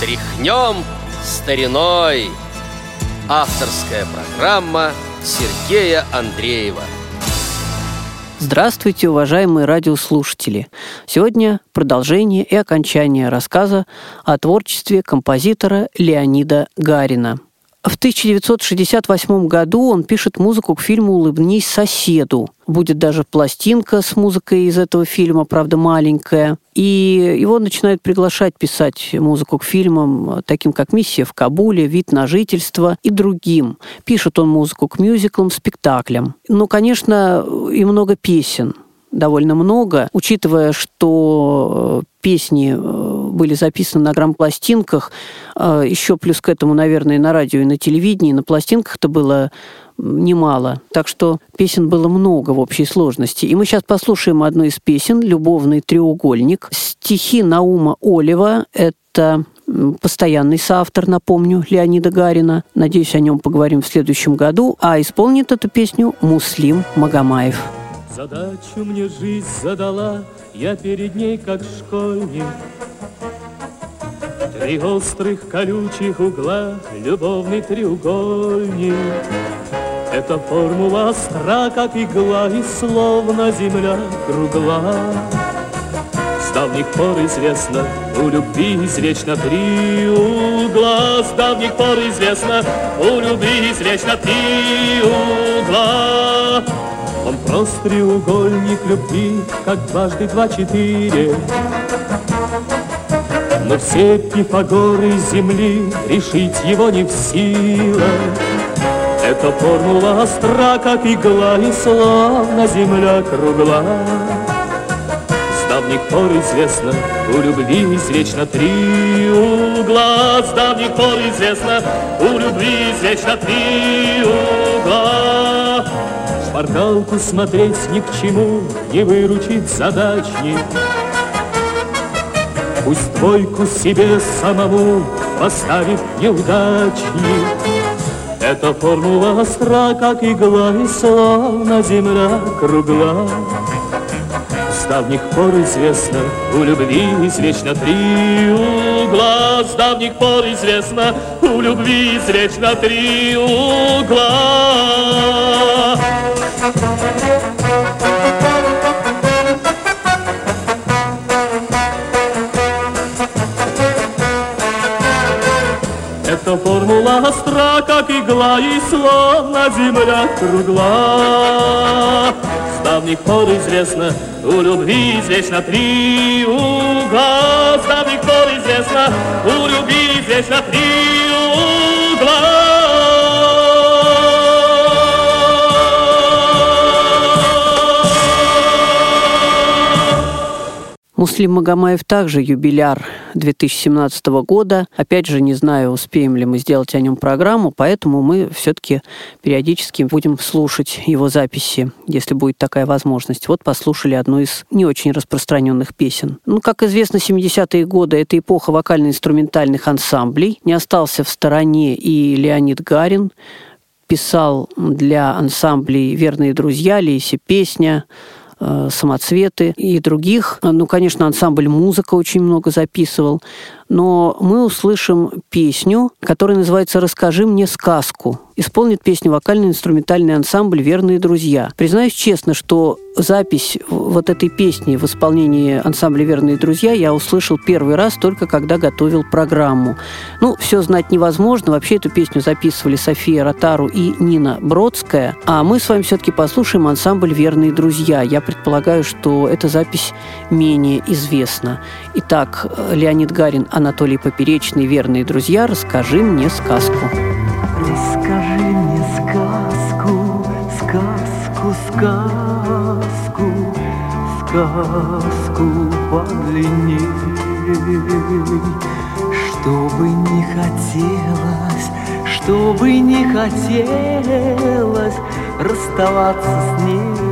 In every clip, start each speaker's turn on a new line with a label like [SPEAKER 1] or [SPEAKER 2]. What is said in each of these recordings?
[SPEAKER 1] Тряхнем стариной. Авторская программа Сергея Андреева.
[SPEAKER 2] Здравствуйте, уважаемые радиослушатели! Сегодня продолжение и окончание рассказа о творчестве композитора Леонида Гарина – в 1968 году он пишет музыку к фильму «Улыбнись соседу». Будет даже пластинка с музыкой из этого фильма, правда, маленькая. И его начинают приглашать писать музыку к фильмам, таким как «Миссия в Кабуле», «Вид на жительство» и другим. Пишет он музыку к мюзиклам, спектаклям. Ну, конечно, и много песен довольно много, учитывая, что песни были записаны на грамм-пластинках, а, еще плюс к этому, наверное, на радио и на телевидении, на пластинках-то было немало. Так что песен было много в общей сложности. И мы сейчас послушаем одну из песен «Любовный треугольник». Стихи Наума Олева – это постоянный соавтор, напомню, Леонида Гарина. Надеюсь, о нем поговорим в следующем году. А исполнит эту песню Муслим Магомаев.
[SPEAKER 3] Задачу мне жизнь задала, я перед ней как школьник. Три острых колючих угла, любовный треугольник. Это формула остра, как игла, и словно земля кругла. С давних пор известно, у любви извечно три угла. С давних пор известно, у любви извечно три угла. Он просто треугольник любви, как дважды два четыре. Но все Пифагоры земли решить его не в силах. Эта формула остра, как игла, и славно земля кругла. С давних пор известно, у любви извечно три угла. С давних пор известно, у любви извечно три угла. Шпаргалку смотреть ни к чему, не выручит задачник. Пусть двойку себе самому поставит неудачник. Эта формула остра, как игла, и славно земля кругла. С давних пор известно, у любви извечно три угла. С давних пор известно, у любви извечно три угла. Остра, как игла, и словно земля кругла. С давних пор известно, у любви извечно три угла. С давних пор известно, у любви извечно три угла.
[SPEAKER 2] Муслим Магомаев также юбиляр 2017 года. Опять же, не знаю, успеем ли мы сделать о нем программу, поэтому мы все-таки периодически будем слушать его записи, если будет такая возможность. Вот послушали одну из не очень распространенных песен. Ну, как известно, 70-е годы – это эпоха вокально-инструментальных ансамблей. Не остался в стороне и Леонид Гарин, писал для ансамблей «Верные друзья», «Лейся песня», самоцветы и других. Ну, конечно, ансамбль «Музыка» очень много записывал. Но мы услышим песню, которая называется «Расскажи мне сказку» исполнит песню вокально-инструментальный ансамбль «Верные друзья». Признаюсь честно, что запись вот этой песни в исполнении ансамбля «Верные друзья» я услышал первый раз только когда готовил программу. Ну, все знать невозможно. Вообще эту песню записывали София Ротару и Нина Бродская. А мы с вами все-таки послушаем ансамбль «Верные друзья». Я предполагаю, что эта запись менее известна. Итак, Леонид Гарин, Анатолий Поперечный, «Верные друзья», расскажи мне сказку.
[SPEAKER 4] Расскажи мне сказку, сказку, сказку, сказку подлинней, Чтобы не хотелось, чтобы не хотелось расставаться с ней.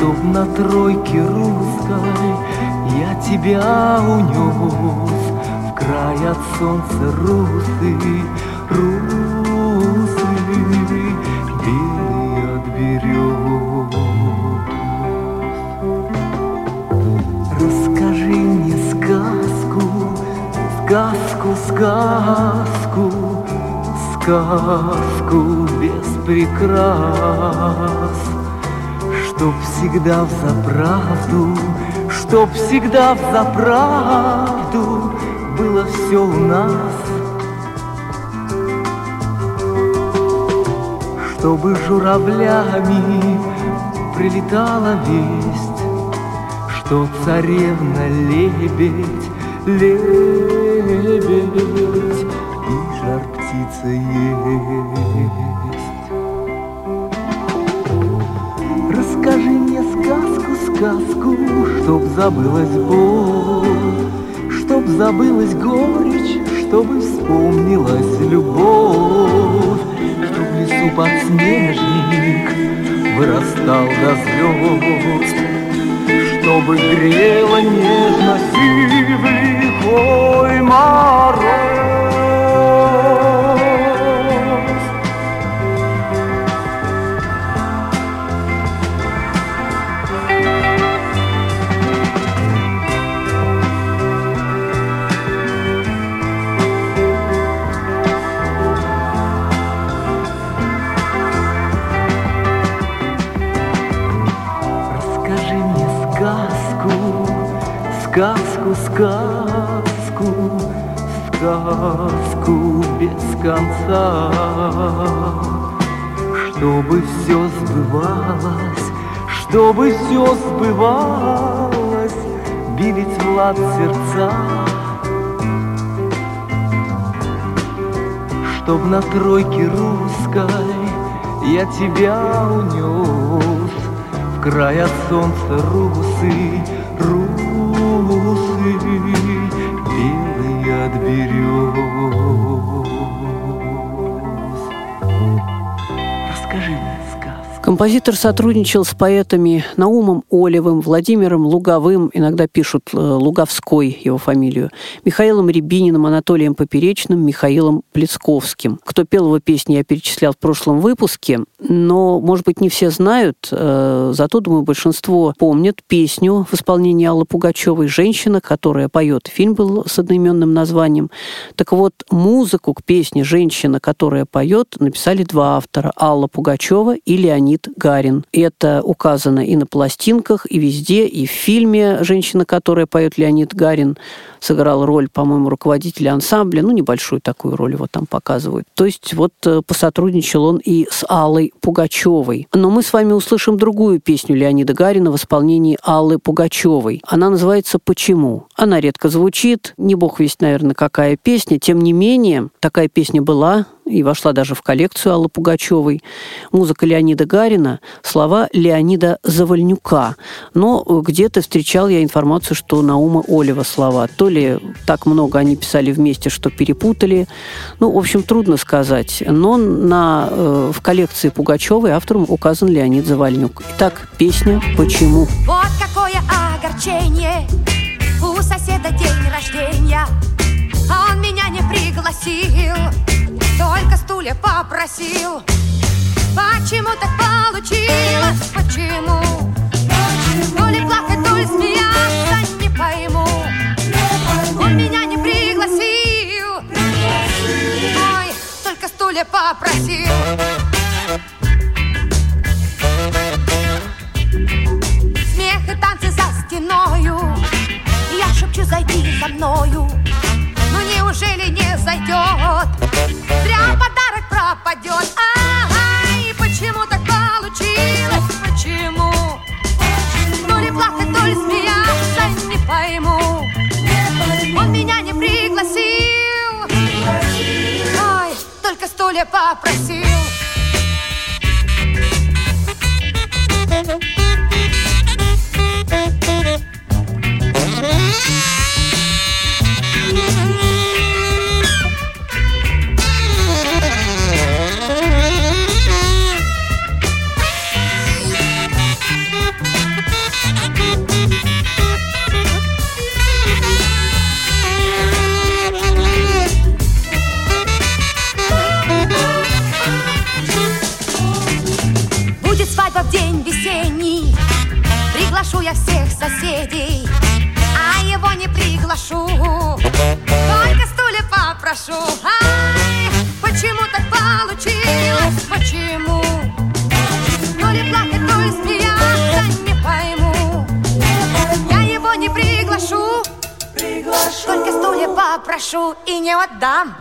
[SPEAKER 4] На тройке русской я тебя унес край от солнца русы, русы, белые от берез. Расскажи мне сказку, сказку, сказку без прикрас, Чтоб всегда в заправду, чтоб всегда в заправду было все у нас. Чтобы журавлями прилетала весть, Что царевна лебедь, лебедь, И жар птица есть. Сказку, сказку, Чтоб забылась боль, Чтоб забылась горечь, Чтобы вспомнилась любовь, Чтоб в лесу подснежник Вырастал до звезд, Чтобы грела нежно сивый мороз. Сказку, сказку, сказку без конца. Чтобы все сбывалось, чтобы все сбывалось, бились Влад сердца. Чтоб на тройке русской я тебя унес В край от солнца русы, русы белые от берез.
[SPEAKER 2] Композитор сотрудничал с поэтами Наумом Олевым, Владимиром Луговым, иногда пишут э, Луговской его фамилию, Михаилом Рябининым, Анатолием Поперечным, Михаилом Плецковским. Кто пел его песни, я перечислял в прошлом выпуске, но, может быть, не все знают, э, зато, думаю, большинство помнят песню в исполнении Аллы Пугачевой «Женщина», которая поет. Фильм был с одноименным названием. Так вот, музыку к песне «Женщина», которая поет, написали два автора – Алла Пугачева и Леонид Гарин. Это указано и на пластинках, и везде, и в фильме «Женщина, которая поет» Леонид Гарин сыграл роль, по-моему, руководителя ансамбля, ну, небольшую такую роль его там показывают. То есть вот э, посотрудничал он и с Аллой Пугачевой. Но мы с вами услышим другую песню Леонида Гарина в исполнении Аллы Пугачевой. Она называется «Почему?». Она редко звучит, не бог весть, наверное, какая песня. Тем не менее, такая песня была, и вошла даже в коллекцию Аллы Пугачевой. Музыка Леонида Гарина, слова Леонида Завальнюка. Но где-то встречал я информацию, что Наума Олева слова. То ли так много они писали вместе, что перепутали. Ну, в общем, трудно сказать. Но на, э, в коллекции Пугачевой автором указан Леонид Завальнюк. Итак, песня «Почему?».
[SPEAKER 5] Вот какое огорчение У соседа день рождения он меня не пригласил Только стулья попросил. Почему так получилось? Почему? То ли плакать, то ли смеяться Не пойму. Он меня не пригласил. Ой, только стулья попросил. Смех и танцы за стеною. Я шепчу, зайди за мною Ну неужели не зайдет пропадет Ай, почему так получилось? Почему? То ли плакать, то ли смеяться Не пойму. Он меня не пригласил. Ой, только стулья попросил попрошу Ай, почему так получилось, почему? То ли плакать, то ли смеяться, не пойму. Я его не приглашу. Только стулья попрошу и не отдам.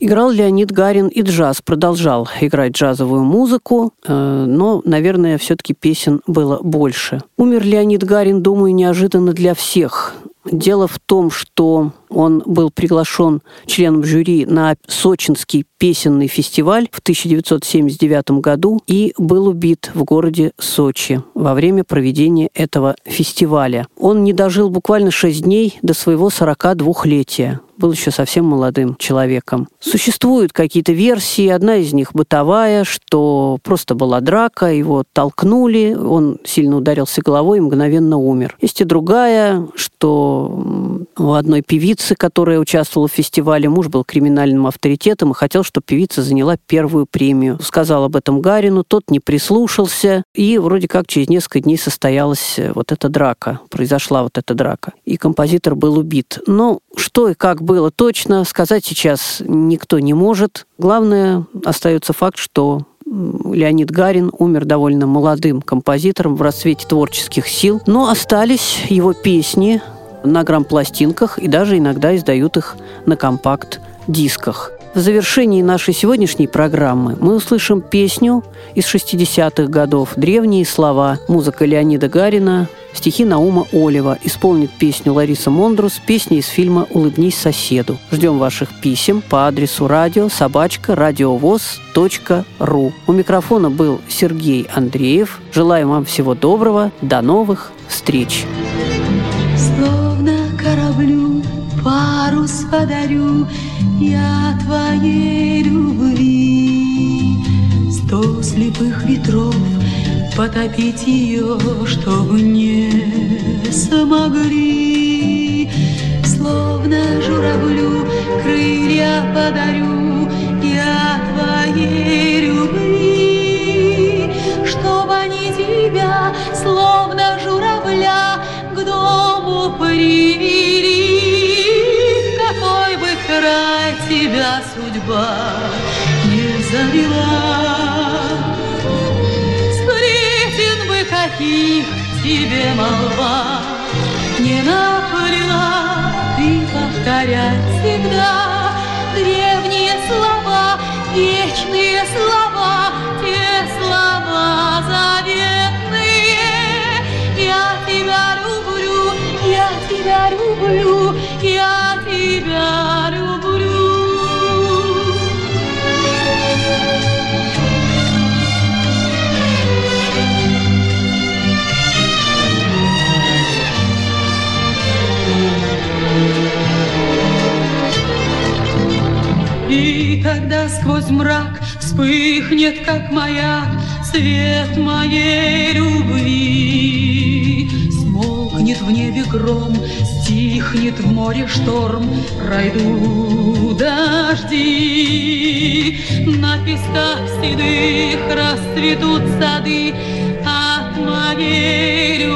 [SPEAKER 2] Играл Леонид Гарин и джаз, продолжал играть джазовую музыку, э, но, наверное, все-таки песен было больше. Умер Леонид Гарин, думаю, неожиданно для всех. Дело в том, что он был приглашен членом жюри на Сочинский песенный фестиваль в 1979 году и был убит в городе Сочи во время проведения этого фестиваля. Он не дожил буквально 6 дней до своего 42-летия был еще совсем молодым человеком. Существуют какие-то версии. Одна из них бытовая, что просто была драка, его толкнули, он сильно ударился головой и мгновенно умер. Есть и другая, что у одной певицы, которая участвовала в фестивале, муж был криминальным авторитетом и хотел, чтобы певица заняла первую премию. Сказал об этом Гарину, тот не прислушался, и вроде как через несколько дней состоялась вот эта драка, произошла вот эта драка. И композитор был убит. Но что и как было точно, сказать сейчас никто не может. Главное, остается факт, что Леонид Гарин умер довольно молодым композитором в расцвете творческих сил, но остались его песни на грамм-пластинках и даже иногда издают их на компакт-дисках. В завершении нашей сегодняшней программы мы услышим песню из 60-х годов «Древние слова», музыка Леонида Гарина, стихи Наума Олева. Исполнит песню Лариса Мондрус, песня из фильма «Улыбнись соседу». Ждем ваших писем по адресу радио собачка радиовоз.ру. У микрофона был Сергей Андреев. Желаем вам всего доброго. До новых встреч.
[SPEAKER 6] Словно кораблю парус подарю я твоей любви. Сто слепых ветров потопить ее, чтобы не смогли. Словно журавлю крылья подарю я твоей тебя судьба не завела, сплетен бы каких тебе молва не наплела, ты повторять всегда древние слова, вечные слова, те слова заветные. когда сквозь мрак вспыхнет, как маяк, свет моей любви. Смолкнет в небе гром, стихнет в море шторм, пройду дожди. На песках седых расцветут сады от моей любви.